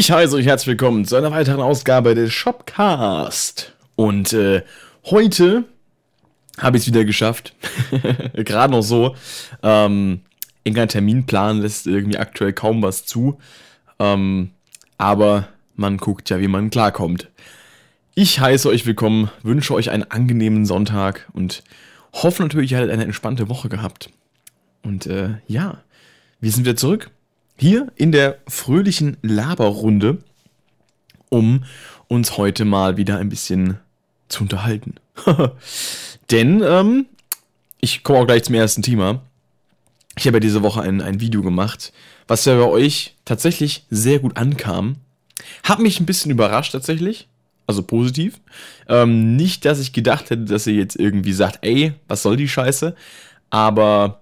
Ich heiße euch herzlich willkommen zu einer weiteren Ausgabe des Shopcast. Und äh, heute habe ich es wieder geschafft. Gerade noch so. Ähm, irgendein Terminplan lässt irgendwie aktuell kaum was zu. Ähm, aber man guckt ja, wie man klarkommt. Ich heiße euch willkommen, wünsche euch einen angenehmen Sonntag und hoffe natürlich, ihr hattet eine entspannte Woche gehabt. Und äh, ja, wir sind wieder zurück. Hier in der fröhlichen Laberrunde, um uns heute mal wieder ein bisschen zu unterhalten. Denn, ähm, ich komme auch gleich zum ersten Thema. Ich habe ja diese Woche ein, ein Video gemacht, was ja bei euch tatsächlich sehr gut ankam. Hat mich ein bisschen überrascht tatsächlich. Also positiv. Ähm, nicht, dass ich gedacht hätte, dass ihr jetzt irgendwie sagt, ey, was soll die Scheiße? Aber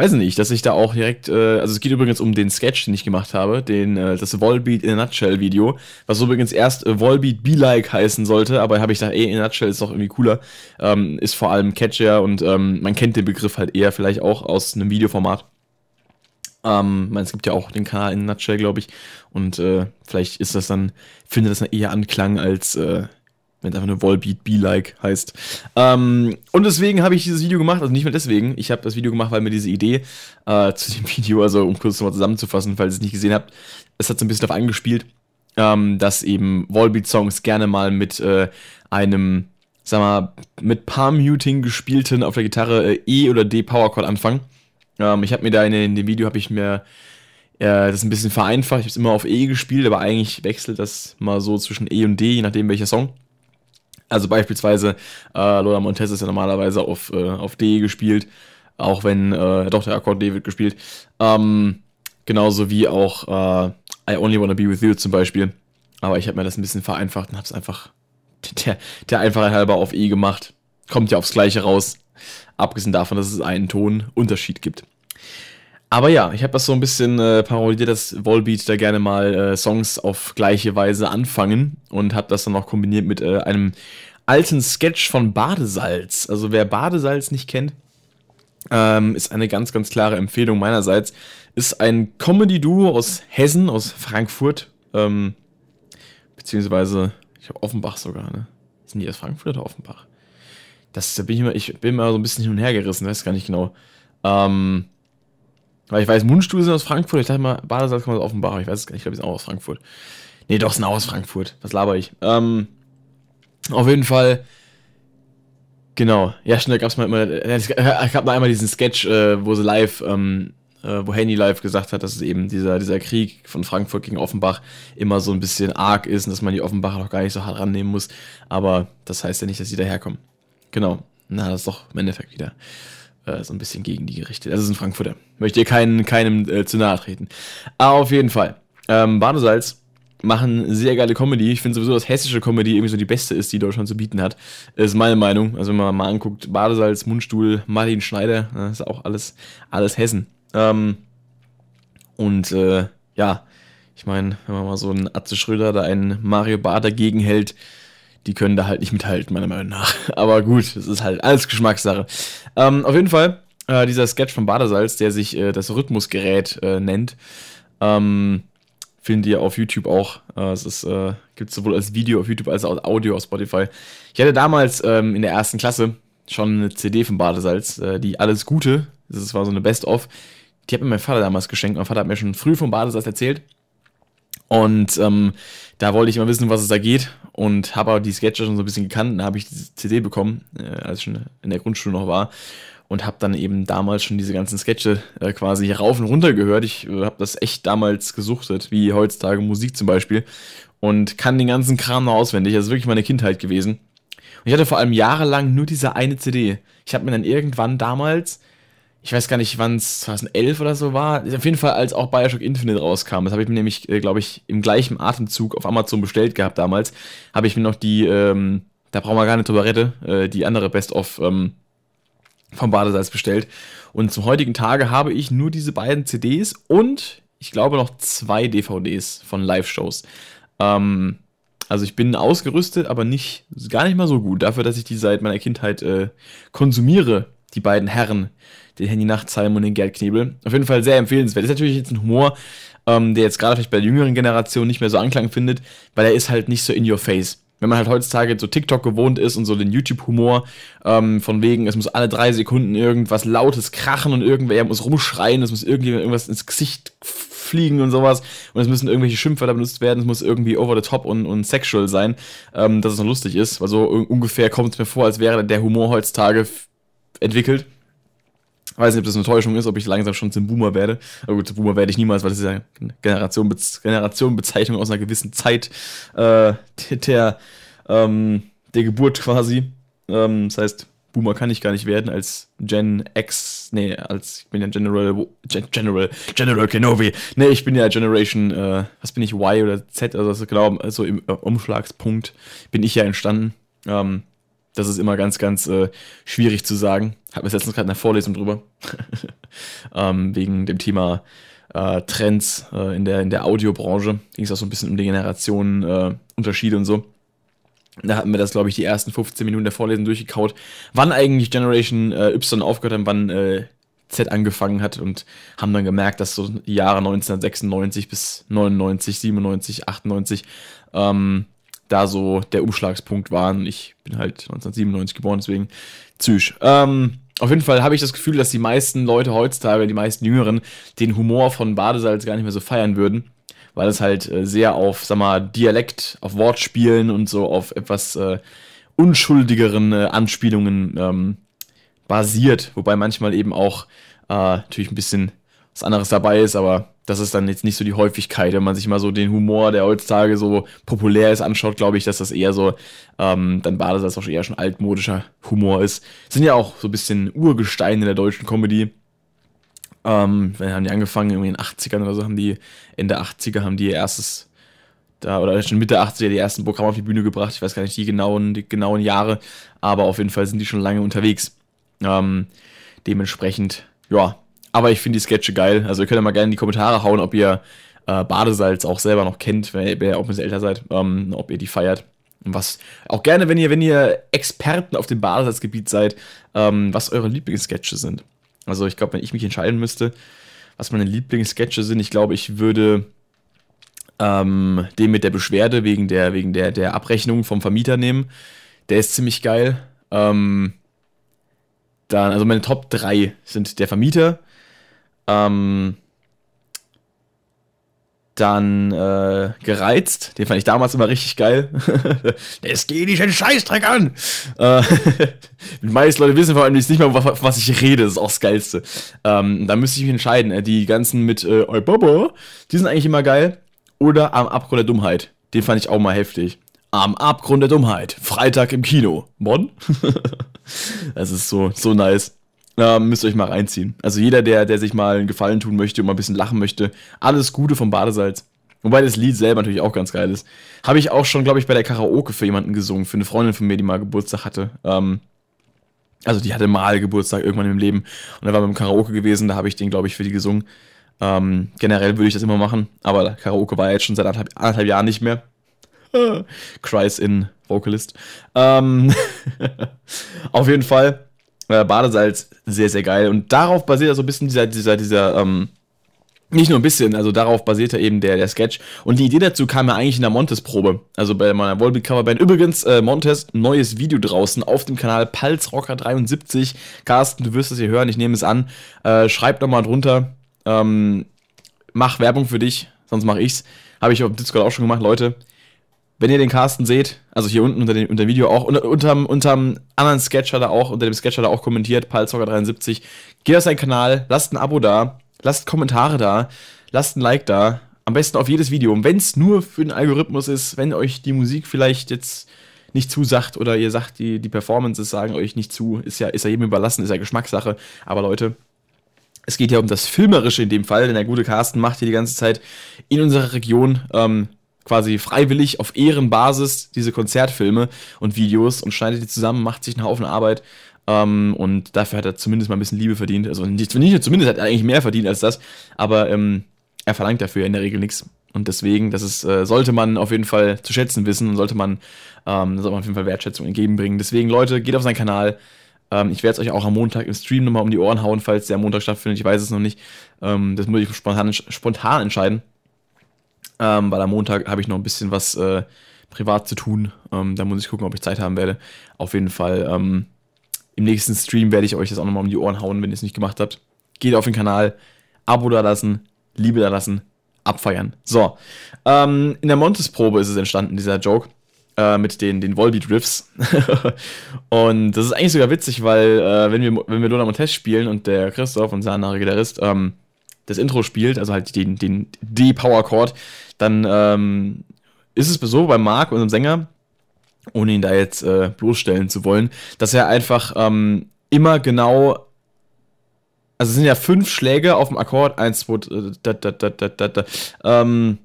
weiß nicht, dass ich da auch direkt, äh, also es geht übrigens um den Sketch, den ich gemacht habe, den, äh, das Volbeat in a Nutshell Video, was übrigens erst äh, Volbeat Be Like heißen sollte, aber habe ich gedacht, ey, in a Nutshell ist doch irgendwie cooler, ähm, ist vor allem catchier und ähm, man kennt den Begriff halt eher vielleicht auch aus einem Videoformat. Ähm, es gibt ja auch den Kanal in a Nutshell, glaube ich. Und äh, vielleicht ist das dann, findet das dann eher Anklang als äh, wenn es einfach nur Volbeat Be Like heißt. Ähm, und deswegen habe ich dieses Video gemacht, also nicht mehr deswegen. Ich habe das Video gemacht, weil mir diese Idee äh, zu dem Video, also um kurz nochmal zusammenzufassen, falls ihr es nicht gesehen habt, es hat so ein bisschen darauf angespielt, ähm, dass eben Volbeat-Songs gerne mal mit äh, einem, sag mal, mit Palm-Muting gespielten auf der Gitarre äh, E oder D Power Chord anfangen. Ähm, ich habe mir da in, in dem Video habe ich mir äh, das ein bisschen vereinfacht. Ich habe es immer auf E gespielt, aber eigentlich wechselt das mal so zwischen E und D, je nachdem welcher Song. Also beispielsweise, äh, Lola Montez ist ja normalerweise auf, äh, auf D gespielt, auch wenn, äh, doch, der Akkord D wird gespielt. Ähm, genauso wie auch äh, I Only Wanna Be With You zum Beispiel. Aber ich habe mir das ein bisschen vereinfacht und habe es einfach der, der Einfachheit halber auf E gemacht. Kommt ja aufs Gleiche raus. Abgesehen davon, dass es einen Tonunterschied gibt. Aber ja, ich habe das so ein bisschen äh, parodiert, dass Volbeat da gerne mal äh, Songs auf gleiche Weise anfangen und habe das dann auch kombiniert mit äh, einem alten Sketch von Badesalz. Also wer Badesalz nicht kennt, ähm, ist eine ganz, ganz klare Empfehlung meinerseits. Ist ein Comedy-Duo aus Hessen, aus Frankfurt, ähm, beziehungsweise, ich glaube Offenbach sogar, ne? Sind die aus Frankfurt oder Offenbach? Das da bin ich immer, ich bin immer so ein bisschen hin und her gerissen, weiß gar nicht genau. Ähm, weil ich weiß, Mundstuhl sind aus Frankfurt. Ich dachte mal, Badesalz kommt aus Offenbach. Ich weiß es gar nicht. Ich glaube, die sind auch aus Frankfurt. Nee, doch, sind auch aus Frankfurt. Was laber ich? Ähm, auf jeden Fall. Genau. Ja, schnell gab es mal immer. Es gab mal einmal diesen Sketch, äh, wo sie live, ähm, äh, wo Henny live gesagt hat, dass es eben dieser, dieser Krieg von Frankfurt gegen Offenbach immer so ein bisschen arg ist und dass man die Offenbacher noch gar nicht so hart rannehmen muss. Aber das heißt ja nicht, dass sie daherkommen. Genau. Na, das ist doch im Endeffekt wieder äh, so ein bisschen gegen die gerichtet. Also es ist ein Frankfurter. Möchte ihr keinen, keinem äh, zu nahe treten. Aber auf jeden Fall. Ähm, Badesalz machen sehr geile Comedy. Ich finde sowieso, dass hessische Comedy irgendwie so die beste ist, die Deutschland zu bieten hat. Das ist meine Meinung. Also wenn man mal anguckt, Badesalz, Mundstuhl, Martin Schneider, das ne, ist auch alles, alles Hessen. Ähm, und äh, ja, ich meine, wenn man mal so einen Atze Schröder da einen Mario Barth dagegen hält, die können da halt nicht mithalten, meiner Meinung nach. Aber gut, es ist halt alles Geschmackssache. Ähm, auf jeden Fall, äh, dieser Sketch von Badesalz, der sich äh, das Rhythmusgerät äh, nennt, ähm, findet ihr auf YouTube auch. Äh, es ist, äh, gibt sowohl als Video auf YouTube als auch als Audio auf Spotify. Ich hatte damals ähm, in der ersten Klasse schon eine CD von Badesalz, äh, die Alles Gute, das war so eine Best-of, die hat mir mein Vater damals geschenkt. Mein Vater hat mir schon früh von Badesalz erzählt. Und ähm, da wollte ich mal wissen, was es da geht und habe aber die Sketche schon so ein bisschen gekannt. Da habe ich die CD bekommen, äh, als ich schon in der Grundschule noch war und habe dann eben damals schon diese ganzen Sketche äh, quasi rauf und runter gehört. Ich äh, habe das echt damals gesuchtet, wie heutzutage Musik zum Beispiel und kann den ganzen Kram noch auswendig. Das ist wirklich meine Kindheit gewesen. Und ich hatte vor allem jahrelang nur diese eine CD. Ich habe mir dann irgendwann damals ich weiß gar nicht, wann es 2011 oder so war. Auf jeden Fall, als auch Bioshock Infinite rauskam. Das habe ich mir nämlich, äh, glaube ich, im gleichen Atemzug auf Amazon bestellt gehabt damals. Habe ich mir noch die, ähm, da brauchen wir gar nicht drüber reden, äh, die andere Best-of ähm, vom Badesalz bestellt. Und zum heutigen Tage habe ich nur diese beiden CDs und ich glaube noch zwei DVDs von Live-Shows. Ähm, also ich bin ausgerüstet, aber nicht, gar nicht mal so gut. Dafür, dass ich die seit meiner Kindheit äh, konsumiere, die beiden Herren, den Handy Nachtsheim und den Gerd Knebel. Auf jeden Fall sehr empfehlenswert. Ist natürlich jetzt ein Humor, ähm, der jetzt gerade vielleicht bei der jüngeren Generation nicht mehr so Anklang findet, weil er ist halt nicht so in your face. Wenn man halt heutzutage so TikTok gewohnt ist und so den YouTube-Humor ähm, von wegen, es muss alle drei Sekunden irgendwas Lautes krachen und irgendwer muss rumschreien, es muss irgendjemand irgendwas ins Gesicht fliegen und sowas und es müssen irgendwelche Schimpfwörter benutzt werden, es muss irgendwie over the top und, und sexual sein, ähm, dass es noch lustig ist, weil so ungefähr kommt es mir vor, als wäre der Humor heutzutage entwickelt. Weiß nicht, ob das eine Täuschung ist, ob ich langsam schon zum Boomer werde. Aber gut, zum Boomer werde ich niemals, weil das ist ja eine Generation, Generationenbezeichnung aus einer gewissen Zeit äh, der, ähm, der Geburt quasi. Ähm, das heißt, Boomer kann ich gar nicht werden als Gen X, nee, als, ich bin ja General, General, General Kenobi. Nee, ich bin ja Generation, äh, was bin ich, Y oder Z, also genau, also im äh, Umschlagspunkt bin ich ja entstanden. Ähm, das ist immer ganz, ganz äh, schwierig zu sagen. Hatten wir letztens gerade eine Vorlesung drüber. ähm, wegen dem Thema äh, Trends äh, in, der, in der Audiobranche. Ging es auch so ein bisschen um die Generationenunterschiede äh, und so. Da hatten wir das, glaube ich, die ersten 15 Minuten der Vorlesung durchgekaut. Wann eigentlich Generation äh, Y aufgehört hat, wann äh, Z angefangen hat und haben dann gemerkt, dass so Jahre 1996 bis 99, 97, 98 ähm, da so der Umschlagspunkt waren. Ich bin halt 1997 geboren, deswegen Züsch. Ähm, auf jeden Fall habe ich das Gefühl, dass die meisten Leute heutzutage, die meisten Jüngeren, den Humor von Badesalz gar nicht mehr so feiern würden, weil es halt äh, sehr auf, sag mal, Dialekt, auf Wortspielen und so auf etwas äh, unschuldigeren äh, Anspielungen ähm, basiert, wobei manchmal eben auch äh, natürlich ein bisschen was anderes dabei ist, aber das ist dann jetzt nicht so die Häufigkeit. Wenn man sich mal so den Humor, der heutzutage so populär ist, anschaut, glaube ich, dass das eher so ähm, dann Badesalz auch eher schon altmodischer Humor ist. Sind ja auch so ein bisschen Urgesteine der deutschen Comedy. Ähm, wir haben die angefangen, irgendwie in den 80ern oder so, haben die, Ende 80er haben die ihr erstes, da, oder schon Mitte 80er die ersten Programme auf die Bühne gebracht. Ich weiß gar nicht die genauen, die genauen Jahre, aber auf jeden Fall sind die schon lange unterwegs. Ähm, dementsprechend, ja, aber ich finde die Sketche geil. Also ihr könnt ja mal gerne in die Kommentare hauen, ob ihr äh, Badesalz auch selber noch kennt, wenn ihr auch ein bisschen älter seid, ähm, ob ihr die feiert. Und was auch gerne, wenn ihr, wenn ihr Experten auf dem Badesalzgebiet seid, ähm, was eure Lieblingssketche sind. Also ich glaube, wenn ich mich entscheiden müsste, was meine Lieblingssketche sind, ich glaube, ich würde ähm, den mit der Beschwerde wegen der, wegen der, der Abrechnung vom Vermieter nehmen. Der ist ziemlich geil. Ähm, dann, also meine Top 3 sind der Vermieter, ähm, dann äh, gereizt, den fand ich damals immer richtig geil. Es geht nicht einen Scheißdreck an. Äh, meisten Leute wissen vor allem nicht mehr, was, was ich rede, das ist auch das Geilste. Ähm, da müsste ich mich entscheiden. Äh, die ganzen mit äh, Oi Baba, die sind eigentlich immer geil. Oder am Abgrund der Dummheit. Den fand ich auch mal heftig. Am Abgrund der Dummheit. Freitag im Kino. Bonn? das ist so, so nice. Ähm, müsst euch mal reinziehen. Also jeder, der, der sich mal einen Gefallen tun möchte und mal ein bisschen lachen möchte, alles Gute vom Badesalz. Wobei das Lied selber natürlich auch ganz geil ist. Habe ich auch schon, glaube ich, bei der Karaoke für jemanden gesungen, für eine Freundin von mir, die mal Geburtstag hatte. Ähm, also die hatte mal Geburtstag irgendwann im Leben. Und da war beim Karaoke gewesen, da habe ich den, glaube ich, für die gesungen. Ähm, generell würde ich das immer machen, aber Karaoke war jetzt schon seit anderthalb, anderthalb Jahren nicht mehr. Cries in Vocalist. Ähm, auf jeden Fall äh, Badesalz sehr, sehr geil. Und darauf basiert so ein bisschen dieser, dieser, dieser, ähm, nicht nur ein bisschen, also darauf basierte eben der, der Sketch. Und die Idee dazu kam ja eigentlich in der Montes-Probe. Also bei meiner Volbeat Coverband. Übrigens, äh, Montes, neues Video draußen auf dem Kanal Palzrocker73. Carsten, du wirst es hier hören, ich nehme es an. Äh, schreib doch mal drunter. Ähm, mach Werbung für dich, sonst mach ich's. Habe ich auf Discord auch schon gemacht, Leute wenn ihr den Carsten seht, also hier unten unter, den, unter dem Video auch, unter, unterm, unterm anderen Sketch hat er auch, unter dem Sketch hat er auch kommentiert, Palzocker73. Geht auf seinen Kanal, lasst ein Abo da, lasst Kommentare da, lasst ein Like da. Am besten auf jedes Video. Und wenn es nur für den Algorithmus ist, wenn euch die Musik vielleicht jetzt nicht zusagt oder ihr sagt, die, die Performances sagen euch nicht zu, ist ja, ist ja jedem überlassen, ist ja Geschmackssache. Aber Leute, es geht ja um das Filmerische in dem Fall, denn der gute Carsten macht hier die ganze Zeit in unserer Region ähm, quasi freiwillig auf Ehrenbasis diese Konzertfilme und Videos und schneidet die zusammen, macht sich einen Haufen Arbeit. Ähm, und dafür hat er zumindest mal ein bisschen Liebe verdient. Also nicht, nicht zumindest hat er eigentlich mehr verdient als das, aber ähm, er verlangt dafür in der Regel nichts. Und deswegen, das ist, äh, sollte man auf jeden Fall zu schätzen wissen und sollte man, ähm, sollte man auf jeden Fall Wertschätzung entgegenbringen. Deswegen, Leute, geht auf seinen Kanal. Ähm, ich werde es euch auch am Montag im Stream nochmal um die Ohren hauen, falls der am Montag stattfindet. Ich weiß es noch nicht. Ähm, das muss ich spontan, spontan entscheiden. Ähm, weil am Montag habe ich noch ein bisschen was äh, privat zu tun. Ähm, da muss ich gucken, ob ich Zeit haben werde. Auf jeden Fall ähm, im nächsten Stream werde ich euch das auch nochmal um die Ohren hauen, wenn ihr es nicht gemacht habt. Geht auf den Kanal, Abo da lassen, Liebe da lassen, abfeiern. So, ähm, in der Montes-Probe ist es entstanden, dieser Joke äh, mit den, den Volbeat-Riffs. und das ist eigentlich sogar witzig, weil äh, wenn wir, wenn wir Lona Montes spielen und der Christoph, unser anderer Gitarrist, ähm, das Intro spielt, also halt den, den D-Power-Chord, dann ähm, ist es so bei Marc, unserem Sänger, ohne ihn da jetzt äh, bloßstellen zu wollen, dass er einfach ähm, immer genau also es sind ja fünf Schläge auf dem Akkord, eins, zwei, da, da, da, da, da, da, ähm,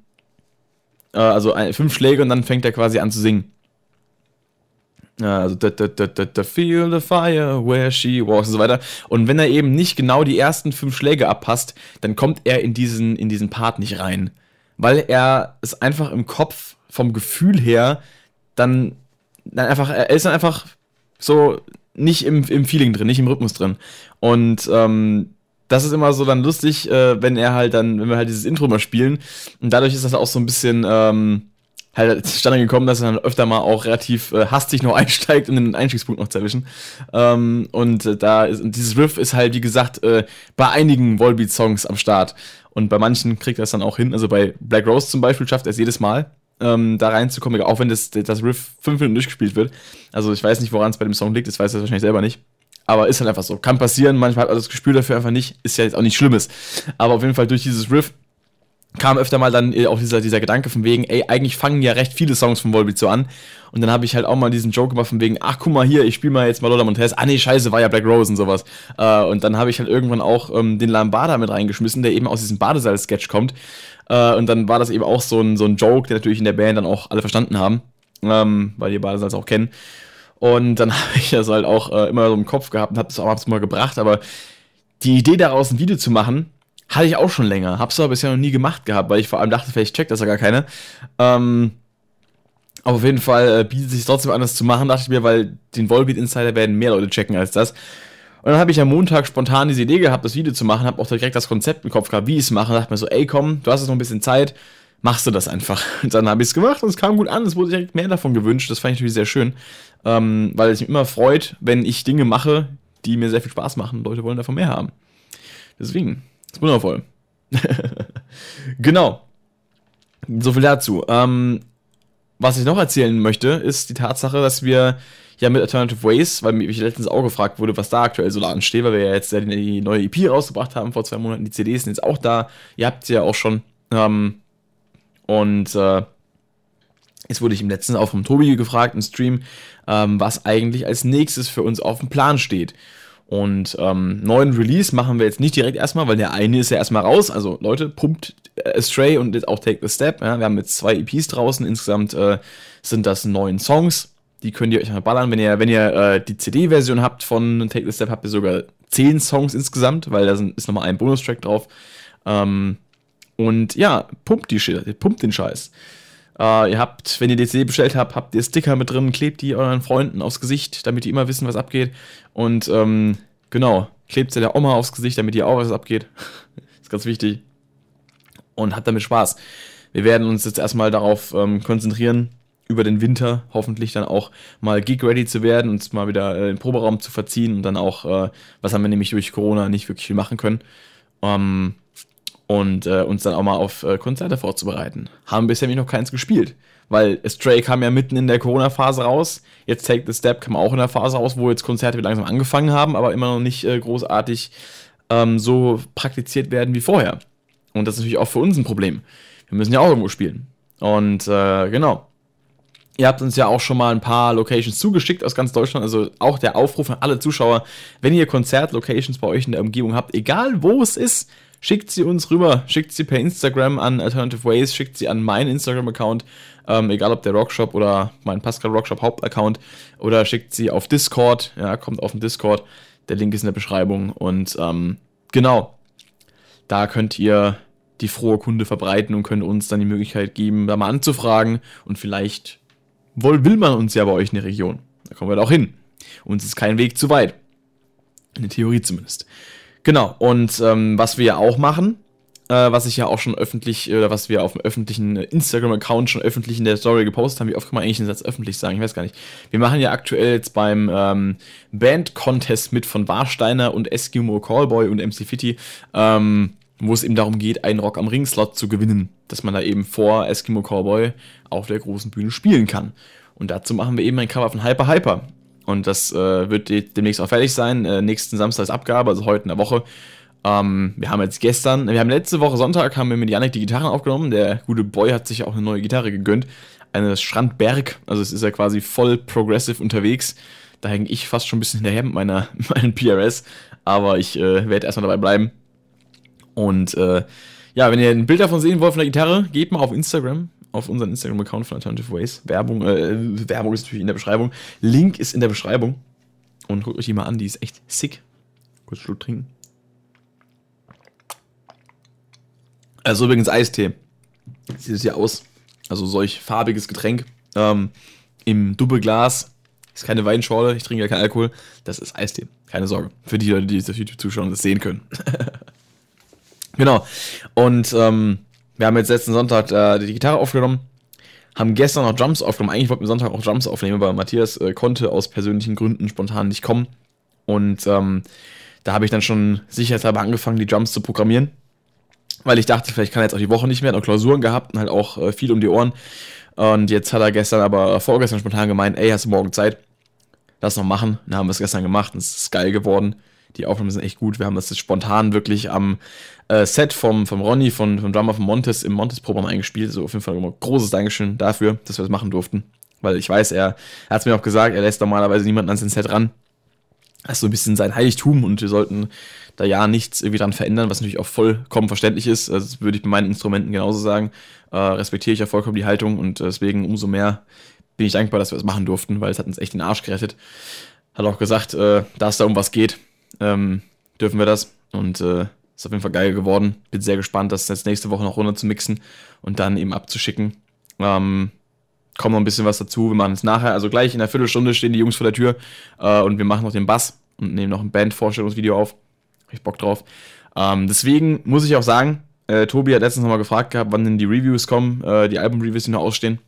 äh, also ein, fünf Schläge und dann fängt er quasi an zu singen. Also da, da, da, da, feel the fire where she walks und so weiter. Und wenn er eben nicht genau die ersten fünf Schläge abpasst, dann kommt er in diesen, in diesen Part nicht rein. Weil er es einfach im Kopf vom Gefühl her dann, dann einfach, er ist dann einfach so nicht im, im Feeling drin, nicht im Rhythmus drin. Und ähm, das ist immer so dann lustig, äh, wenn er halt dann, wenn wir halt dieses Intro mal spielen. Und dadurch ist das auch so ein bisschen ähm, halt zustande gekommen, dass er dann öfter mal auch relativ äh, hastig noch einsteigt, um den Einstiegspunkt noch zu erwischen. Ähm, und äh, da ist, und dieses Riff ist halt, wie gesagt, äh, bei einigen Volbeat-Songs am Start. Und bei manchen kriegt er es dann auch hin. Also bei Black Rose zum Beispiel schafft er es jedes Mal ähm, da reinzukommen, auch wenn das, das Riff fünf Minuten durchgespielt wird. Also ich weiß nicht, woran es bei dem Song liegt, das weiß er wahrscheinlich selber nicht. Aber ist halt einfach so. Kann passieren, manchmal hat man das Gespür dafür einfach nicht. Ist ja jetzt auch nicht Schlimmes. Aber auf jeden Fall durch dieses Riff kam öfter mal dann auch dieser, dieser Gedanke von wegen, ey, eigentlich fangen ja recht viele Songs von Volbeat so an. Und dann habe ich halt auch mal diesen Joke gemacht von wegen, ach guck mal hier, ich spiele mal jetzt mal Lola Montez. Ah nee, scheiße, war ja Black Rose und sowas. Äh, und dann habe ich halt irgendwann auch ähm, den Lambada mit reingeschmissen, der eben aus diesem Badesaal-Sketch kommt. Äh, und dann war das eben auch so ein, so ein Joke, der natürlich in der Band dann auch alle verstanden haben, ähm, weil die Badesalz auch kennen. Und dann habe ich das halt auch äh, immer so im Kopf gehabt und habe das auch mal gebracht. Aber die Idee daraus, ein Video zu machen, hatte ich auch schon länger. Hab's aber bisher noch nie gemacht gehabt, weil ich vor allem dachte, vielleicht checkt das ja gar keine. Ähm, aber auf jeden Fall äh, bietet es sich trotzdem an, das zu machen, dachte ich mir, weil den Volbeat Insider werden mehr Leute checken als das. Und dann habe ich am Montag spontan diese Idee gehabt, das Video zu machen, habe auch direkt das Konzept im Kopf gehabt, wie ich es mache. Dachte mir so, ey komm, du hast jetzt noch ein bisschen Zeit, machst du das einfach. Und dann habe ich es gemacht und es kam gut an, es wurde direkt mehr davon gewünscht. Das fand ich natürlich sehr schön, ähm, weil es mich immer freut, wenn ich Dinge mache, die mir sehr viel Spaß machen. Leute wollen davon mehr haben. Deswegen, ist wundervoll. genau. So viel dazu. Ähm, was ich noch erzählen möchte, ist die Tatsache, dass wir ja mit Alternative Ways, weil mich letztens auch gefragt wurde, was da aktuell so ansteht, weil wir ja jetzt die neue EP rausgebracht haben vor zwei Monaten. Die CDs sind jetzt auch da. Ihr habt sie ja auch schon. Ähm, und äh, jetzt wurde ich im letzten auch vom Tobi gefragt im Stream, ähm, was eigentlich als nächstes für uns auf dem Plan steht. Und ähm, neuen Release machen wir jetzt nicht direkt erstmal, weil der eine ist ja erstmal raus. Also Leute, pumpt Astray und jetzt auch Take the Step. Ja, wir haben jetzt zwei EPs draußen. Insgesamt äh, sind das neun Songs. Die könnt ihr euch mal ballern. Wenn ihr, wenn ihr äh, die CD-Version habt von Take the Step, habt ihr sogar zehn Songs insgesamt, weil da ist nochmal ein Bonustrack drauf. Ähm, und ja, pumpt die Shit, pumpt den Scheiß. Uh, ihr habt, wenn ihr die CD bestellt habt, habt ihr Sticker mit drin, klebt die euren Freunden aufs Gesicht, damit die immer wissen, was abgeht. Und ähm, genau, klebt sie der Oma aufs Gesicht, damit ihr auch was abgeht. ist ganz wichtig. Und habt damit Spaß. Wir werden uns jetzt erstmal darauf ähm, konzentrieren, über den Winter hoffentlich dann auch mal gig-ready zu werden, uns mal wieder äh, den Proberaum zu verziehen und dann auch, äh, was haben wir nämlich durch Corona nicht wirklich viel machen können. Ähm, und äh, uns dann auch mal auf äh, Konzerte vorzubereiten. Haben bisher nämlich noch keins gespielt, weil Stray kam ja mitten in der Corona-Phase raus. Jetzt Take the Step kam auch in der Phase raus, wo jetzt Konzerte wieder langsam angefangen haben, aber immer noch nicht äh, großartig ähm, so praktiziert werden wie vorher. Und das ist natürlich auch für uns ein Problem. Wir müssen ja auch irgendwo spielen. Und äh, genau. Ihr habt uns ja auch schon mal ein paar Locations zugeschickt aus ganz Deutschland. Also auch der Aufruf an alle Zuschauer, wenn ihr Konzertlocations bei euch in der Umgebung habt, egal wo es ist, schickt sie uns rüber. Schickt sie per Instagram an Alternative Ways, schickt sie an meinen Instagram-Account, ähm, egal ob der Rockshop oder mein Pascal Rockshop Hauptaccount, oder schickt sie auf Discord, ja, kommt auf den Discord. Der Link ist in der Beschreibung. Und ähm, genau, da könnt ihr die frohe Kunde verbreiten und könnt uns dann die Möglichkeit geben, da mal anzufragen. Und vielleicht will man uns ja bei euch in der Region. Da kommen wir da auch hin. Uns ist kein Weg zu weit. In der Theorie zumindest. Genau, und ähm, was wir auch machen, äh, was ich ja auch schon öffentlich, oder was wir auf dem öffentlichen Instagram-Account schon öffentlich in der Story gepostet haben. Wie oft kann man eigentlich den Satz öffentlich sagen? Ich weiß gar nicht. Wir machen ja aktuell jetzt beim ähm, Band-Contest mit von Warsteiner und Eskimo Callboy und MC Fitty, ähm, wo es eben darum geht, einen Rock am Ring-Slot zu gewinnen, dass man da eben vor Eskimo Callboy auf der großen Bühne spielen kann. Und dazu machen wir eben ein Cover von Hyper Hyper. Und das äh, wird demnächst auch fertig sein. Äh, nächsten Samstag ist Abgabe, also heute in der Woche. Ähm, wir haben jetzt gestern, wir haben letzte Woche Sonntag, haben wir mit Janik die Gitarren aufgenommen. Der gute Boy hat sich auch eine neue Gitarre gegönnt. Eine Strandberg, also es ist ja quasi voll progressive unterwegs. Da hänge ich fast schon ein bisschen hinterher mit meiner, meinen PRS. Aber ich äh, werde erstmal dabei bleiben. Und äh, ja, wenn ihr ein Bild davon sehen wollt von der Gitarre, geht mal auf Instagram, auf unseren Instagram-Account von Alternative Ways. Werbung, äh, Werbung ist natürlich in der Beschreibung. Link ist in der Beschreibung. Und guckt euch die mal an, die ist echt sick. Kurz Schluck trinken. Also übrigens Eistee. Sieht es hier aus. Also solch farbiges Getränk. Ähm, Im Doppelglas. Ist keine Weinschorle, ich trinke ja keinen Alkohol. Das ist Eistee. Keine Sorge. Für die Leute, die das auf YouTube zuschauen und das sehen können. genau. Und ähm, wir haben jetzt letzten Sonntag äh, die Gitarre aufgenommen. Haben gestern noch Jumps aufgenommen. Eigentlich wollten wir Sonntag auch Jumps aufnehmen, aber Matthias äh, konnte aus persönlichen Gründen spontan nicht kommen. Und ähm, da habe ich dann schon sicherheitshalber angefangen, die Jumps zu programmieren weil ich dachte, vielleicht kann er jetzt auch die Woche nicht mehr, hat auch Klausuren gehabt und halt auch äh, viel um die Ohren. Und jetzt hat er gestern, aber vorgestern spontan gemeint, ey, hast du morgen Zeit? Lass noch machen. Dann haben wir es gestern gemacht und es ist geil geworden. Die Aufnahmen sind echt gut. Wir haben das jetzt spontan wirklich am äh, Set vom, vom Ronny, von, vom Drummer von Montes im Montes-Programm eingespielt. So also auf jeden Fall ein großes Dankeschön dafür, dass wir das machen durften. Weil ich weiß, er, er hat es mir auch gesagt, er lässt normalerweise niemanden an sein Set ran. Das ist so ein bisschen sein Heiligtum und wir sollten da ja nichts irgendwie dran verändern, was natürlich auch vollkommen verständlich ist. Also das würde ich bei meinen Instrumenten genauso sagen. Äh, respektiere ich ja vollkommen die Haltung und deswegen umso mehr bin ich dankbar, dass wir das machen durften, weil es hat uns echt den Arsch gerettet. Hat auch gesagt, äh, da es da um was geht, ähm, dürfen wir das. Und äh, ist auf jeden Fall geil geworden. Bin sehr gespannt, das jetzt nächste Woche noch runter zu mixen und dann eben abzuschicken. Ähm, kommt noch ein bisschen was dazu. Wir machen es nachher. Also gleich in einer Viertelstunde stehen die Jungs vor der Tür äh, und wir machen noch den Bass und nehmen noch ein Band-Vorstellungsvideo auf. Hab ich Bock drauf. Ähm, deswegen muss ich auch sagen, äh, Tobi hat letztens nochmal gefragt gehabt, wann denn die Reviews kommen, äh, die Album-Reviews, die noch ausstehen.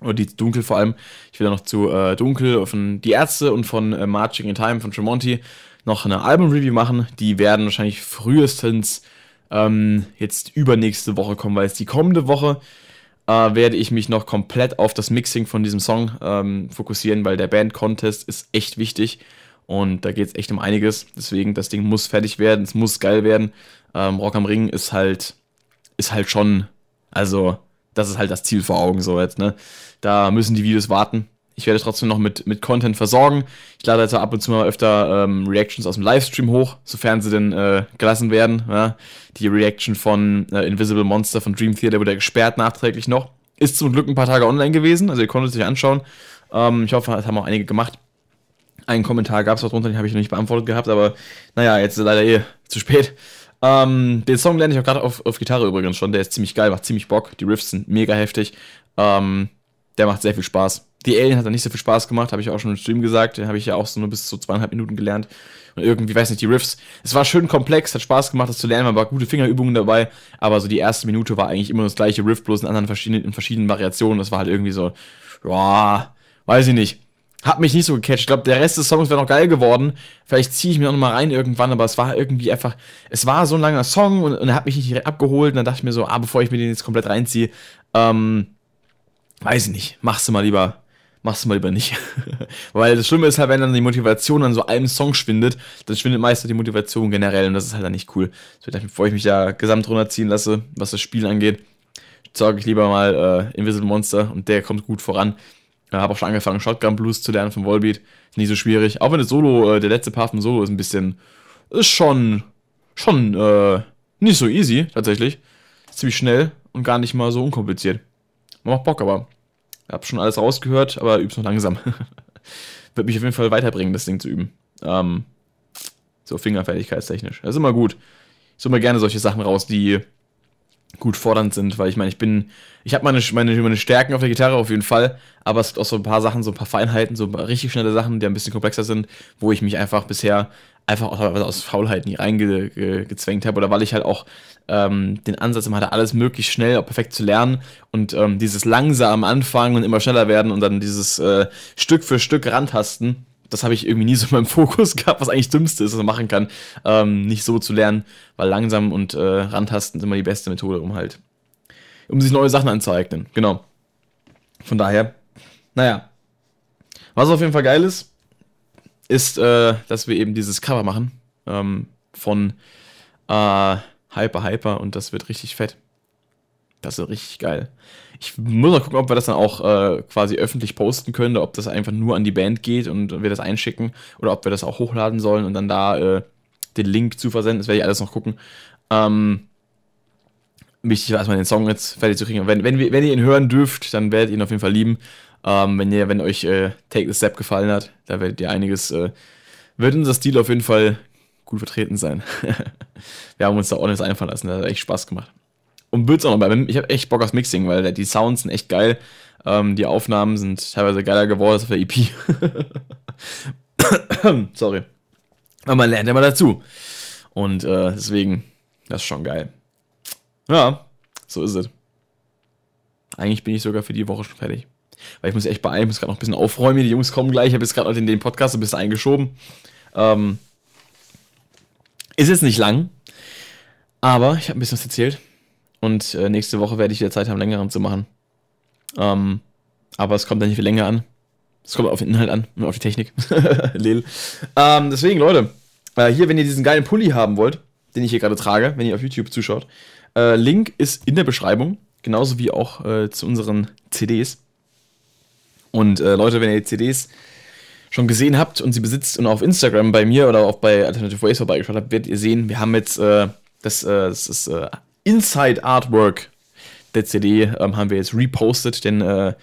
Oder die Dunkel vor allem. Ich will ja noch zu äh, Dunkel von Die Ärzte und von äh, Marching in Time von Tremonti noch eine Album-Review machen. Die werden wahrscheinlich frühestens ähm, jetzt übernächste Woche kommen, weil es die kommende Woche äh, werde ich mich noch komplett auf das Mixing von diesem Song ähm, fokussieren, weil der Band-Contest ist echt wichtig. Und da geht es echt um einiges. Deswegen, das Ding muss fertig werden, es muss geil werden. Ähm, Rock am Ring ist halt, ist halt schon, also, das ist halt das Ziel vor Augen so jetzt, ne? Da müssen die Videos warten. Ich werde trotzdem noch mit, mit Content versorgen. Ich lade jetzt ab und zu mal öfter ähm, Reactions aus dem Livestream hoch, sofern sie denn äh, gelassen werden. Ja? Die Reaction von äh, Invisible Monster von Dream Theater wurde gesperrt nachträglich noch. Ist zum Glück ein paar Tage online gewesen, also ihr konntet es euch anschauen. Ähm, ich hoffe, das haben auch einige gemacht. Einen Kommentar gab es auch drunter, den habe ich noch nicht beantwortet gehabt, aber naja, jetzt ist leider eh zu spät. Ähm, den Song lerne ich auch gerade auf, auf Gitarre übrigens schon, der ist ziemlich geil, macht ziemlich Bock. Die Riffs sind mega heftig. Ähm, der macht sehr viel Spaß. Die Alien hat dann nicht so viel Spaß gemacht, habe ich auch schon im Stream gesagt. Den habe ich ja auch so nur bis zu zweieinhalb Minuten gelernt. Und irgendwie, weiß nicht, die Riffs. Es war schön komplex, hat Spaß gemacht, das zu lernen, man war gute Fingerübungen dabei. Aber so die erste Minute war eigentlich immer das gleiche Riff, bloß in anderen verschiedenen, in verschiedenen Variationen. Das war halt irgendwie so, ja, weiß ich nicht hat mich nicht so gecatcht. Ich glaube, der Rest des Songs wäre noch geil geworden. Vielleicht ziehe ich mir auch noch mal rein irgendwann, aber es war irgendwie einfach, es war so ein langer Song und, und er hat mich nicht direkt abgeholt. Und dann dachte ich mir so, ah, bevor ich mir den jetzt komplett reinziehe, ähm, weiß ich nicht, machst du mal lieber, machst du mal lieber nicht. Weil das Schlimme ist halt, wenn dann die Motivation an so einem Song schwindet, dann schwindet meistens die Motivation generell und das ist halt dann nicht cool. So, bevor ich mich da gesamt runterziehen lasse, was das Spiel angeht, sorge ich lieber mal äh, Invisible Monster und der kommt gut voran. Ich habe auch schon angefangen, Shotgun Blues zu lernen von Volbeat. Ist nicht so schwierig. Auch wenn das Solo, äh, der letzte Part vom Solo ist ein bisschen, ist schon, schon, äh, nicht so easy, tatsächlich. Ziemlich schnell und gar nicht mal so unkompliziert. Macht Bock, aber ich habe schon alles rausgehört, aber üb's noch langsam. Wird mich auf jeden Fall weiterbringen, das Ding zu üben. Ähm, so fingerfertigkeitstechnisch. Das ist immer gut. Ich suche immer gerne solche Sachen raus, die gut fordernd sind, weil ich meine, ich bin, ich habe meine, meine, meine Stärken auf der Gitarre auf jeden Fall, aber es gibt auch so ein paar Sachen, so ein paar Feinheiten, so richtig schnelle Sachen, die ein bisschen komplexer sind, wo ich mich einfach bisher einfach auch aus Faulheit nie reingezwängt habe oder weil ich halt auch ähm, den Ansatz immer hatte, alles möglichst schnell, perfekt zu lernen und ähm, dieses langsam anfangen und immer schneller werden und dann dieses äh, Stück für Stück rantasten, das habe ich irgendwie nie so in meinem Fokus gehabt, was eigentlich das Dümmste ist, was man machen kann, ähm, nicht so zu lernen, weil langsam und äh, rantasten ist immer die beste Methode, um halt, um sich neue Sachen anzueignen. Genau. Von daher, naja. Was auf jeden Fall geil ist, ist, äh, dass wir eben dieses Cover machen ähm, von äh, Hyper Hyper und das wird richtig fett. Das ist richtig geil. Ich muss mal gucken, ob wir das dann auch äh, quasi öffentlich posten können, ob das einfach nur an die Band geht und wir das einschicken, oder ob wir das auch hochladen sollen und dann da äh, den Link zu versenden. Das werde ich alles noch gucken. Ähm, wichtig war erstmal den Song jetzt fertig zu kriegen. Wenn, wenn, wenn ihr ihn hören dürft, dann werdet ihr ihn auf jeden Fall lieben. Ähm, wenn, ihr, wenn euch äh, Take the Step gefallen hat, da werdet ihr einiges, äh, wird unser Stil auf jeden Fall gut vertreten sein. wir haben uns da ordentlich einfallen lassen, das hat echt Spaß gemacht. Und wird's auch noch bei. Ich habe echt Bock aufs Mixing, weil die Sounds sind echt geil. Ähm, die Aufnahmen sind teilweise geiler geworden als auf der EP. Sorry. Aber man lernt immer dazu. Und äh, deswegen, das ist schon geil. Ja, so ist es. Eigentlich bin ich sogar für die Woche schon fertig. Weil ich muss echt beeilen, ich muss gerade noch ein bisschen aufräumen. Die Jungs kommen gleich. Ich habe jetzt gerade den, den Podcast ein bisschen eingeschoben. Ähm, ist jetzt nicht lang, aber ich habe ein bisschen was erzählt. Und äh, nächste Woche werde ich wieder Zeit haben, längeren zu machen. Ähm, aber es kommt dann nicht viel länger an. Es kommt auf den Inhalt an und auf die Technik. Lel. Ähm, deswegen, Leute, äh, hier, wenn ihr diesen geilen Pulli haben wollt, den ich hier gerade trage, wenn ihr auf YouTube zuschaut, äh, Link ist in der Beschreibung, genauso wie auch äh, zu unseren CDs. Und äh, Leute, wenn ihr CDs schon gesehen habt und sie besitzt und auf Instagram bei mir oder auch bei Alternative Ways vorbeigeschaut habt, werdet ihr sehen, wir haben jetzt äh, das, das ist Inside Artwork der CD ähm, haben wir jetzt repostet, denn äh,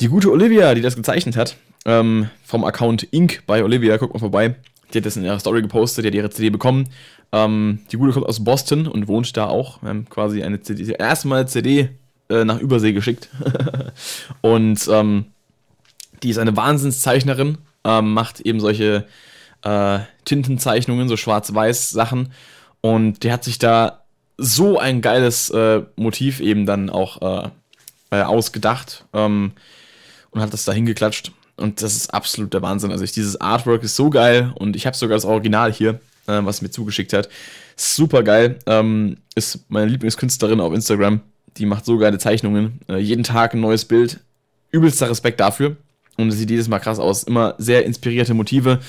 die gute Olivia, die das gezeichnet hat, ähm, vom Account Ink bei Olivia, guckt mal vorbei, die hat das in ihrer Story gepostet, die hat ihre CD bekommen. Ähm, die gute kommt aus Boston und wohnt da auch. Wir haben quasi eine CD, erstmal CD äh, nach Übersee geschickt. und ähm, die ist eine Wahnsinnszeichnerin, ähm, macht eben solche äh, Tintenzeichnungen, so schwarz-weiß Sachen. Und die hat sich da so ein geiles äh, Motiv eben dann auch äh, äh, ausgedacht ähm, und hat das da hingeklatscht. Und das ist absolut der Wahnsinn. Also ich, dieses Artwork ist so geil und ich habe sogar das Original hier, äh, was mir zugeschickt hat. Super geil. Ähm, ist meine Lieblingskünstlerin auf Instagram. Die macht so geile Zeichnungen. Äh, jeden Tag ein neues Bild. Übelster Respekt dafür. Und es sieht jedes Mal krass aus. Immer sehr inspirierte Motive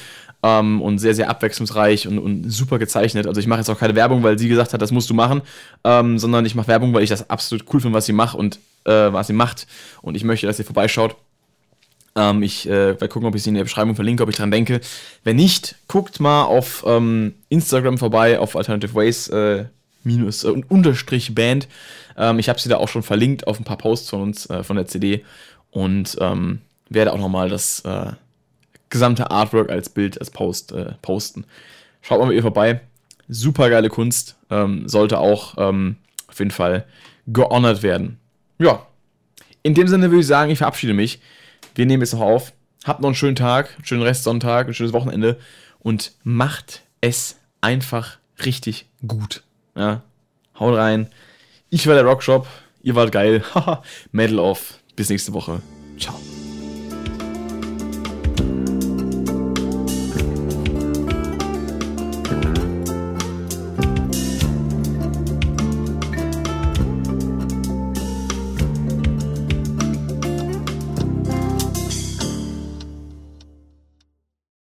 ähm, und sehr, sehr abwechslungsreich und, und super gezeichnet. Also ich mache jetzt auch keine Werbung, weil sie gesagt hat, das musst du machen, ähm, sondern ich mache Werbung, weil ich das absolut cool finde, was sie macht und äh, was sie macht. Und ich möchte, dass ihr vorbeischaut. Ähm, ich äh, werde gucken, ob ich sie in der Beschreibung verlinke, ob ich dran denke. Wenn nicht, guckt mal auf ähm, Instagram vorbei, auf Alternative Ways äh, minus äh, unterstrich Band. Ähm, ich habe sie da auch schon verlinkt auf ein paar Posts von uns, äh, von der CD. Und ähm, werde auch nochmal das äh, gesamte Artwork als Bild, als Post äh, posten. Schaut mal mit ihr vorbei. Super geile Kunst. Ähm, sollte auch ähm, auf jeden Fall gehonored werden. Ja. In dem Sinne würde ich sagen, ich verabschiede mich. Wir nehmen jetzt noch auf. Habt noch einen schönen Tag, einen schönen Restsonntag, ein schönes Wochenende und macht es einfach richtig gut. Ja. Haut rein. Ich war der Rockshop. Ihr wart geil. Haha. Medal off. Bis nächste Woche. Ciao.